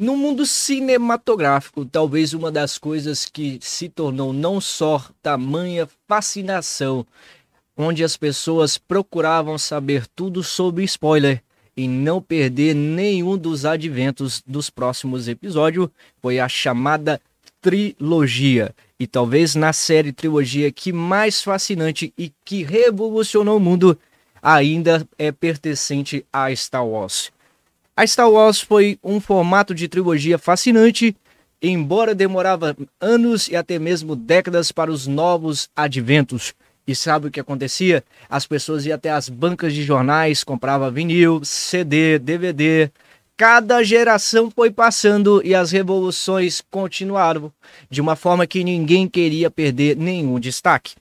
No mundo cinematográfico, talvez uma das coisas que se tornou não só tamanha fascinação, onde as pessoas procuravam saber tudo sobre spoiler e não perder nenhum dos adventos dos próximos episódios, foi a chamada trilogia. E talvez na série trilogia que mais fascinante e que revolucionou o mundo ainda é pertencente a Star Wars. A Star Wars foi um formato de trilogia fascinante, embora demorava anos e até mesmo décadas para os novos adventos. E sabe o que acontecia? As pessoas iam até as bancas de jornais, compravam vinil, CD, DVD. Cada geração foi passando e as revoluções continuaram, de uma forma que ninguém queria perder nenhum destaque.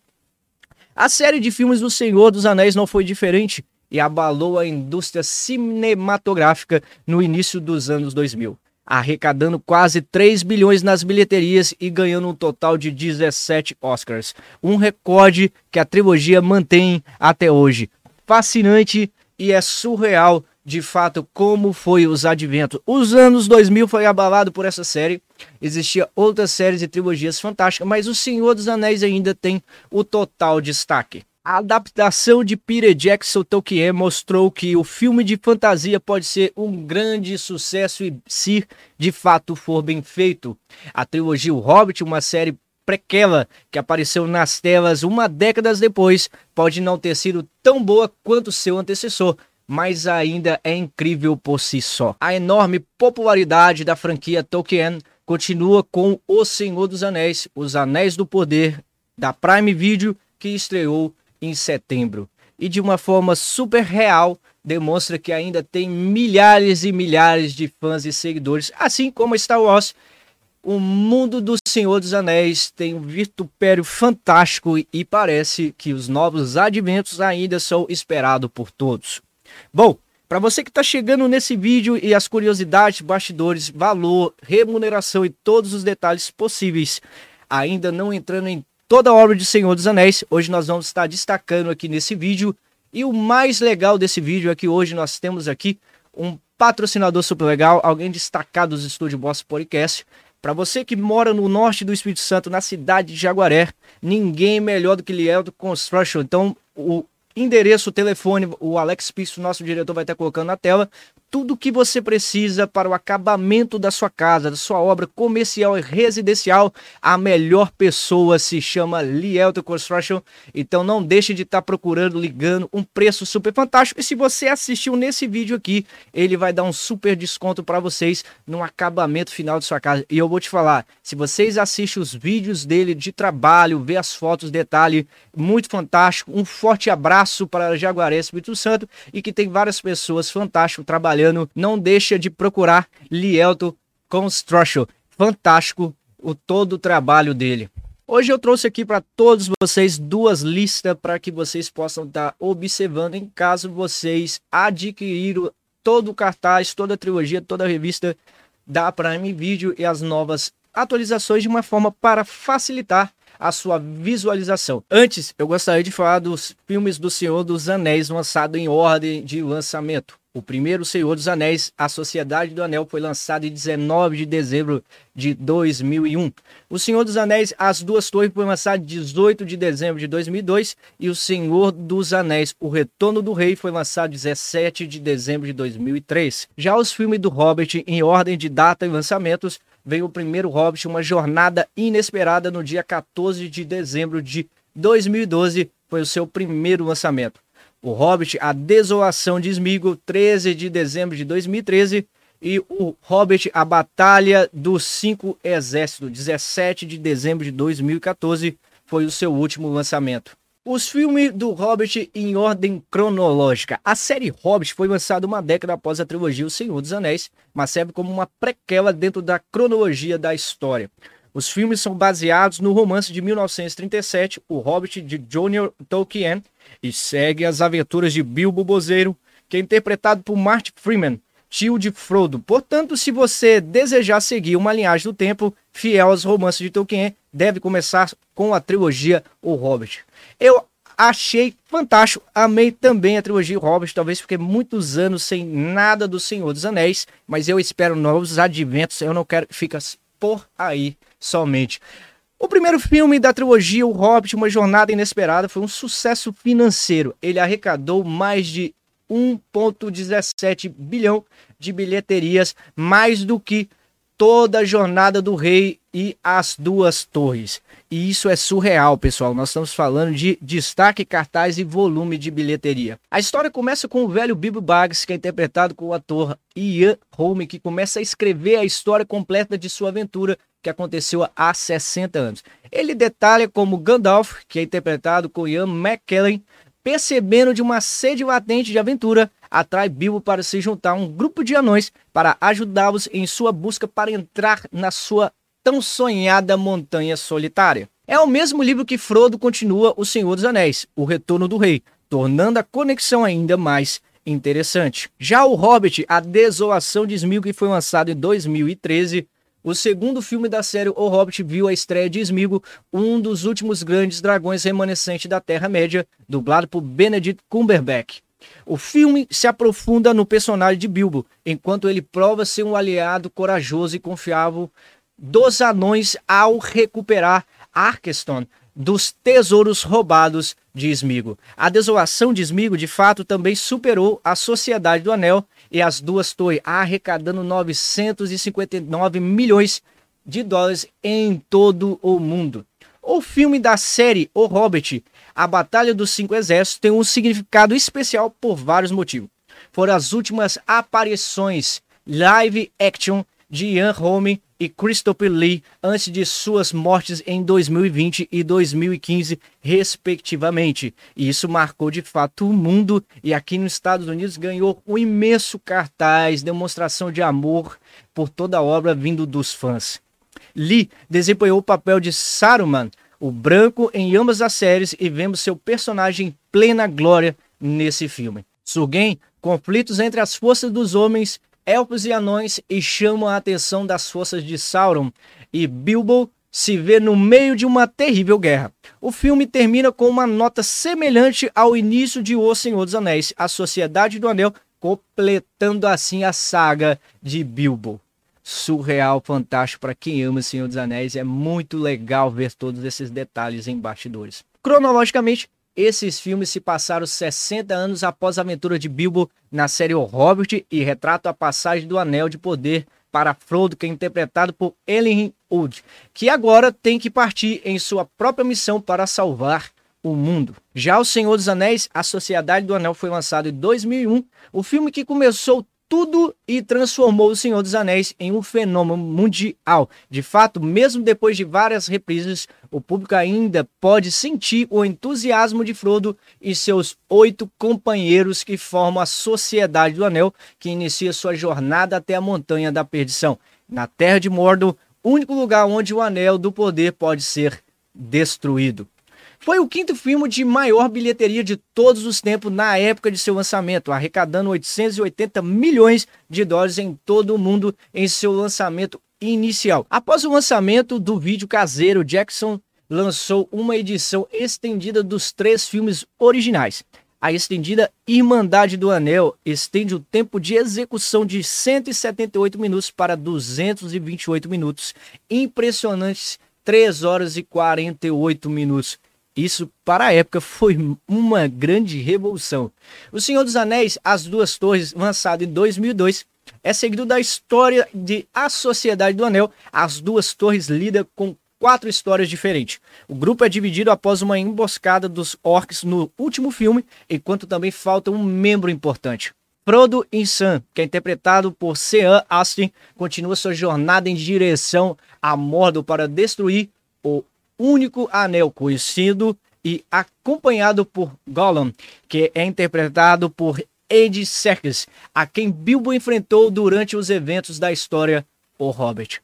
A série de filmes do Senhor dos Anéis não foi diferente e abalou a indústria cinematográfica no início dos anos 2000, arrecadando quase 3 bilhões nas bilheterias e ganhando um total de 17 Oscars, um recorde que a trilogia mantém até hoje. Fascinante e é surreal de fato como foi os adventos. Os anos 2000 foi abalado por essa série. Existia outras séries e trilogias fantásticas, mas O Senhor dos Anéis ainda tem o total destaque. A adaptação de Peter Jackson Tolkien mostrou que o filme de fantasia pode ser um grande sucesso e se de fato for bem feito. A trilogia O Hobbit, uma série prequela que apareceu nas telas uma década depois, pode não ter sido tão boa quanto seu antecessor, mas ainda é incrível por si só. A enorme popularidade da franquia Tolkien continua com O Senhor dos Anéis, Os Anéis do Poder, da Prime Video, que estreou em setembro. E de uma forma super real, demonstra que ainda tem milhares e milhares de fãs e seguidores, assim como Star Wars. O mundo do Senhor dos Anéis tem um vitupério fantástico e parece que os novos adventos ainda são esperados por todos. Bom, para você que está chegando nesse vídeo e as curiosidades, bastidores, valor, remuneração e todos os detalhes possíveis, ainda não entrando em toda a obra de Senhor dos Anéis, hoje nós vamos estar destacando aqui nesse vídeo. E o mais legal desse vídeo é que hoje nós temos aqui um patrocinador super legal, alguém destacado dos Estúdio Boss Podcast. Para você que mora no norte do Espírito Santo, na cidade de Jaguaré, ninguém melhor do que Lieldo Construction. Então, o endereço, o telefone, o Alex Pisso, nosso diretor, vai estar colocando na tela tudo o que você precisa para o acabamento da sua casa, da sua obra comercial e residencial. A melhor pessoa se chama Lielto Construction. Então não deixe de estar tá procurando, ligando um preço super fantástico. E se você assistiu nesse vídeo aqui, ele vai dar um super desconto para vocês no acabamento final de sua casa. E eu vou te falar, se vocês assistem os vídeos dele de trabalho, vê as fotos, detalhe, muito fantástico. Um forte abraço para Jaguaré, Espírito Santo e que tem várias pessoas fantásticas trabalhando trabalhando, não deixa de procurar Lielto Construction. Fantástico o todo o trabalho dele. Hoje eu trouxe aqui para todos vocês duas listas para que vocês possam estar tá observando em caso vocês adquiriram todo o cartaz, toda a trilogia, toda a revista da Prime Video e as novas atualizações de uma forma para facilitar a sua visualização. Antes, eu gostaria de falar dos filmes do Senhor dos Anéis lançado em ordem de lançamento. O primeiro Senhor dos Anéis, A Sociedade do Anel, foi lançado em 19 de dezembro de 2001. O Senhor dos Anéis, As Duas Torres, foi lançado em 18 de dezembro de 2002. E O Senhor dos Anéis, O Retorno do Rei, foi lançado em 17 de dezembro de 2003. Já os filmes do Hobbit, em ordem de data e lançamentos, veio o primeiro Hobbit, Uma Jornada Inesperada, no dia 14 de dezembro de 2012. Foi o seu primeiro lançamento. O Hobbit, A Desolação de Sméagol, 13 de dezembro de 2013. E o Hobbit, A Batalha dos Cinco Exércitos, 17 de dezembro de 2014, foi o seu último lançamento. Os filmes do Hobbit em ordem cronológica. A série Hobbit foi lançada uma década após a trilogia O Senhor dos Anéis, mas serve como uma prequela dentro da cronologia da história. Os filmes são baseados no romance de 1937, O Hobbit, de John Tolkien, e segue as aventuras de Bilbo Bozeiro, que é interpretado por Martin Freeman, tio de Frodo. Portanto, se você desejar seguir uma linhagem do tempo fiel aos romances de Tolkien, deve começar com a trilogia O Hobbit. Eu achei fantástico, amei também a trilogia Hobbit, talvez fiquei muitos anos sem nada do Senhor dos Anéis, mas eu espero novos adventos, eu não quero que fique por aí somente. O primeiro filme da trilogia, O Hobbit, Uma Jornada Inesperada, foi um sucesso financeiro. Ele arrecadou mais de 1,17 bilhão de bilheterias, mais do que toda a Jornada do Rei e As Duas Torres. E isso é surreal, pessoal. Nós estamos falando de destaque, cartaz e volume de bilheteria. A história começa com o velho Bilbo Baggins, que é interpretado com o ator Ian Holm, que começa a escrever a história completa de sua aventura que aconteceu há 60 anos. Ele detalha como Gandalf, que é interpretado por Ian McKellen, percebendo de uma sede latente de aventura, atrai Bilbo para se juntar a um grupo de anões para ajudá-los em sua busca para entrar na sua tão sonhada montanha solitária. É o mesmo livro que Frodo continua O Senhor dos Anéis, O Retorno do Rei, tornando a conexão ainda mais interessante. Já o Hobbit, A Desolação de Smeagol, que foi lançado em 2013, o segundo filme da série O Hobbit viu a estreia de Smeagol, um dos últimos grandes dragões remanescentes da Terra-média, dublado por Benedict Cumberbatch. O filme se aprofunda no personagem de Bilbo, enquanto ele prova ser um aliado corajoso e confiável dos anões ao recuperar Arkeston dos tesouros roubados de Smigo. A desolação de Smigo, de fato, também superou a Sociedade do Anel e as duas torres, arrecadando 959 milhões de dólares em todo o mundo. O filme da série O Hobbit, A Batalha dos Cinco Exércitos, tem um significado especial por vários motivos. Foram as últimas aparições live action de Ian Holm e Christopher Lee antes de suas mortes em 2020 e 2015, respectivamente. E isso marcou de fato o mundo e aqui nos Estados Unidos ganhou um imenso cartaz, demonstração de amor por toda a obra vindo dos fãs. Lee desempenhou o papel de Saruman, o branco, em ambas as séries e vemos seu personagem em plena glória nesse filme. Surgen, conflitos entre as forças dos homens elfos e anões e chamam a atenção das forças de Sauron, e Bilbo se vê no meio de uma terrível guerra. O filme termina com uma nota semelhante ao início de O Senhor dos Anéis, A Sociedade do Anel, completando assim a saga de Bilbo. Surreal, fantástico para quem ama O Senhor dos Anéis, é muito legal ver todos esses detalhes em bastidores. Cronologicamente, esses filmes se passaram 60 anos após a aventura de Bilbo na série O Hobbit e retratam a passagem do Anel de Poder para Frodo, que é interpretado por Elin Wood, que agora tem que partir em sua própria missão para salvar o mundo. Já O Senhor dos Anéis, A Sociedade do Anel foi lançado em 2001, o filme que começou tudo e transformou O Senhor dos Anéis em um fenômeno mundial. De fato, mesmo depois de várias reprises, o público ainda pode sentir o entusiasmo de Frodo e seus oito companheiros que formam a Sociedade do Anel, que inicia sua jornada até a Montanha da Perdição, na Terra de Mordor, único lugar onde o Anel do Poder pode ser destruído. Foi o quinto filme de maior bilheteria de todos os tempos na época de seu lançamento, arrecadando 880 milhões de dólares em todo o mundo em seu lançamento inicial. Após o lançamento do vídeo caseiro, Jackson lançou uma edição estendida dos três filmes originais. A estendida Irmandade do Anel estende o tempo de execução de 178 minutos para 228 minutos, impressionantes 3 horas e 48 minutos. Isso, para a época, foi uma grande revolução. O Senhor dos Anéis, As Duas Torres, lançado em 2002, é seguido da história de A Sociedade do Anel. As Duas Torres lida com quatro histórias diferentes. O grupo é dividido após uma emboscada dos orcs no último filme, enquanto também falta um membro importante. Frodo Sam, que é interpretado por Sean Astin, continua sua jornada em direção a Mordor para destruir o único anel conhecido e acompanhado por Gollum, que é interpretado por Ed Serkis, a quem Bilbo enfrentou durante os eventos da história O Hobbit.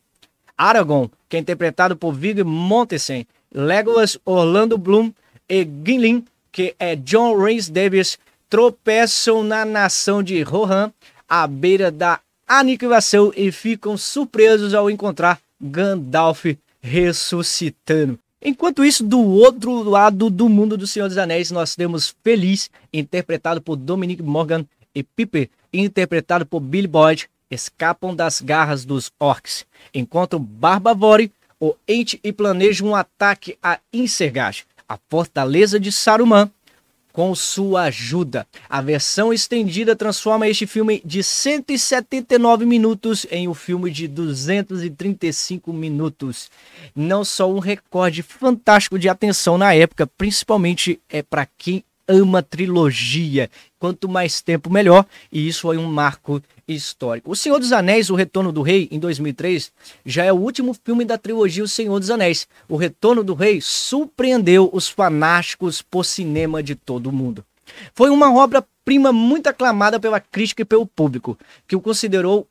Aragorn, que é interpretado por Viggo Mortensen, Legolas, Orlando Bloom e Gimli, que é John Rhys Davis, tropeçam na nação de Rohan à beira da aniquilação e ficam surpresos ao encontrar Gandalf ressuscitando. Enquanto isso, do outro lado do mundo do Senhor dos Anéis, nós temos Feliz, interpretado por Dominic Morgan, e Piper, interpretado por Billy Boyd, escapam das garras dos orcs, encontram Barbavore, o Ente e planejam um ataque a Insergard, a fortaleza de Saruman, com sua ajuda. A versão estendida transforma este filme de 179 minutos em um filme de 235 minutos. Não só um recorde fantástico de atenção na época, principalmente é para quem ama trilogia. Quanto mais tempo, melhor. E isso foi um marco histórico. O Senhor dos Anéis, O Retorno do Rei, em 2003, já é o último filme da trilogia O Senhor dos Anéis. O Retorno do Rei surpreendeu os fanáticos por cinema de todo o mundo. Foi uma obra-prima muito aclamada pela crítica e pelo público, que o considerou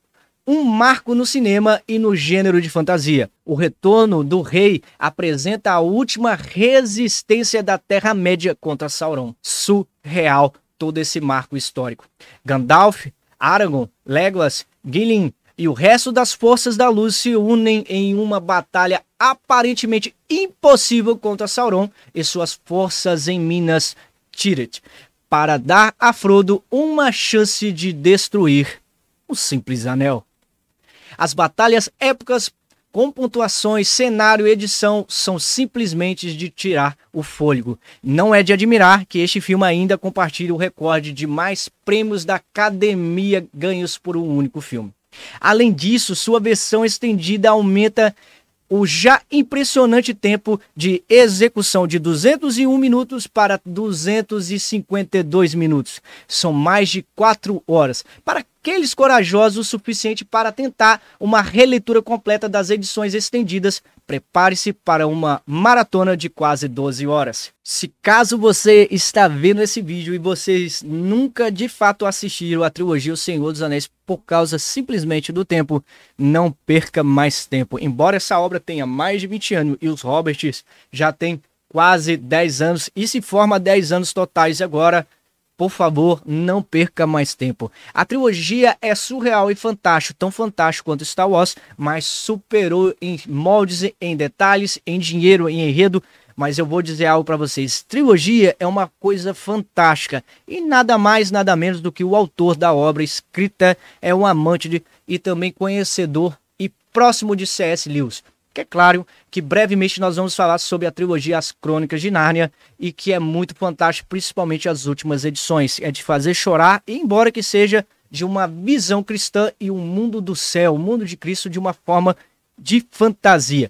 um marco no cinema e no gênero de fantasia. O Retorno do Rei apresenta a última resistência da Terra-média contra Sauron. Surreal todo esse marco histórico. Gandalf, Aragorn, Legolas, Gillian e o resto das forças da luz se unem em uma batalha aparentemente impossível contra Sauron e suas forças em Minas Tirith, para dar a Frodo uma chance de destruir o simples anel. As batalhas épicas com pontuações, cenário edição são simplesmente de tirar o fôlego. Não é de admirar que este filme ainda compartilhe o recorde de mais prêmios da academia ganhos por um único filme. Além disso, sua versão estendida aumenta o já impressionante tempo de execução de 201 minutos para 252 minutos. São mais de 4 horas. Para aqueles corajosos o suficiente para tentar uma releitura completa das edições estendidas, prepare-se para uma maratona de quase 12 horas. Se caso você está vendo esse vídeo e vocês nunca de fato assistiram a trilogia O Senhor dos Anéis por causa simplesmente do tempo, não perca mais tempo. Embora essa obra tenha mais de 20 anos e os Roberts já têm quase 10 anos e se forma 10 anos totais agora, por favor, não perca mais tempo. A trilogia é surreal e fantástico, tão fantástico quanto Star Wars, mas superou em moldes, em detalhes, em dinheiro, em enredo. Mas eu vou dizer algo para vocês: trilogia é uma coisa fantástica e nada mais, nada menos do que o autor da obra escrita é um amante de, e também conhecedor e próximo de C.S. Lewis que é claro que brevemente nós vamos falar sobre a trilogia As Crônicas de Nárnia e que é muito fantástico, principalmente as últimas edições. É de fazer chorar, embora que seja de uma visão cristã e um mundo do céu, o mundo de Cristo de uma forma de fantasia.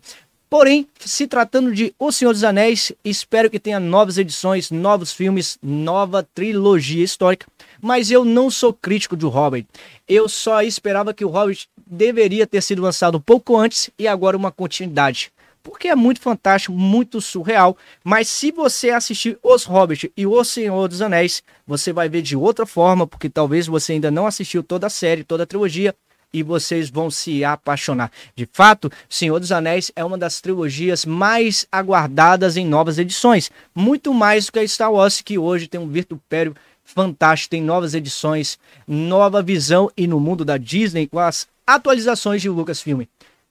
Porém, se tratando de O Senhor dos Anéis, espero que tenha novas edições, novos filmes, nova trilogia histórica. Mas eu não sou crítico do Hobbit. Eu só esperava que o Hobbit deveria ter sido lançado pouco antes e agora uma continuidade. Porque é muito fantástico, muito surreal. Mas se você assistir Os Hobbit e O Senhor dos Anéis, você vai ver de outra forma, porque talvez você ainda não assistiu toda a série, toda a trilogia e vocês vão se apaixonar. De fato, Senhor dos Anéis é uma das trilogias mais aguardadas em novas edições, muito mais do que a Star Wars, que hoje tem um virtupério fantástico, tem novas edições, nova visão e no mundo da Disney com as atualizações de Lucasfilm.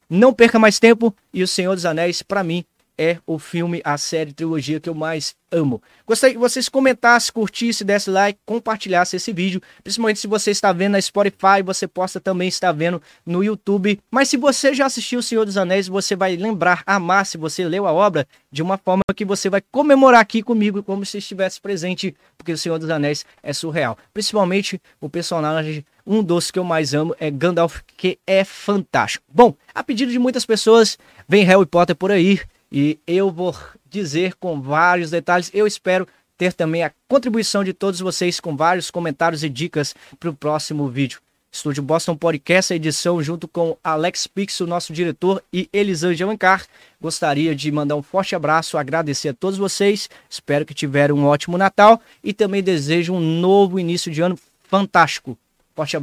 Não perca mais tempo e O Senhor dos Anéis, para mim, é o filme, a série, trilogia que eu mais amo. Gostaria que vocês comentassem, curtissem, dessem like, compartilhassem esse vídeo. Principalmente se você está vendo na Spotify, você possa também estar vendo no YouTube. Mas se você já assistiu O Senhor dos Anéis, você vai lembrar, amar, se você leu a obra, de uma forma que você vai comemorar aqui comigo, como se estivesse presente, porque O Senhor dos Anéis é surreal. Principalmente o personagem um dos que eu mais amo é Gandalf, que é fantástico. Bom, a pedido de muitas pessoas, vem Harry Potter por aí. E eu vou dizer com vários detalhes. Eu espero ter também a contribuição de todos vocês com vários comentários e dicas para o próximo vídeo. Estúdio Boston Podcast, a edição junto com Alex Pix, o nosso diretor, e Elisângela Ancar. Gostaria de mandar um forte abraço, agradecer a todos vocês. Espero que tiveram um ótimo Natal e também desejo um novo início de ano fantástico. Forte abraço.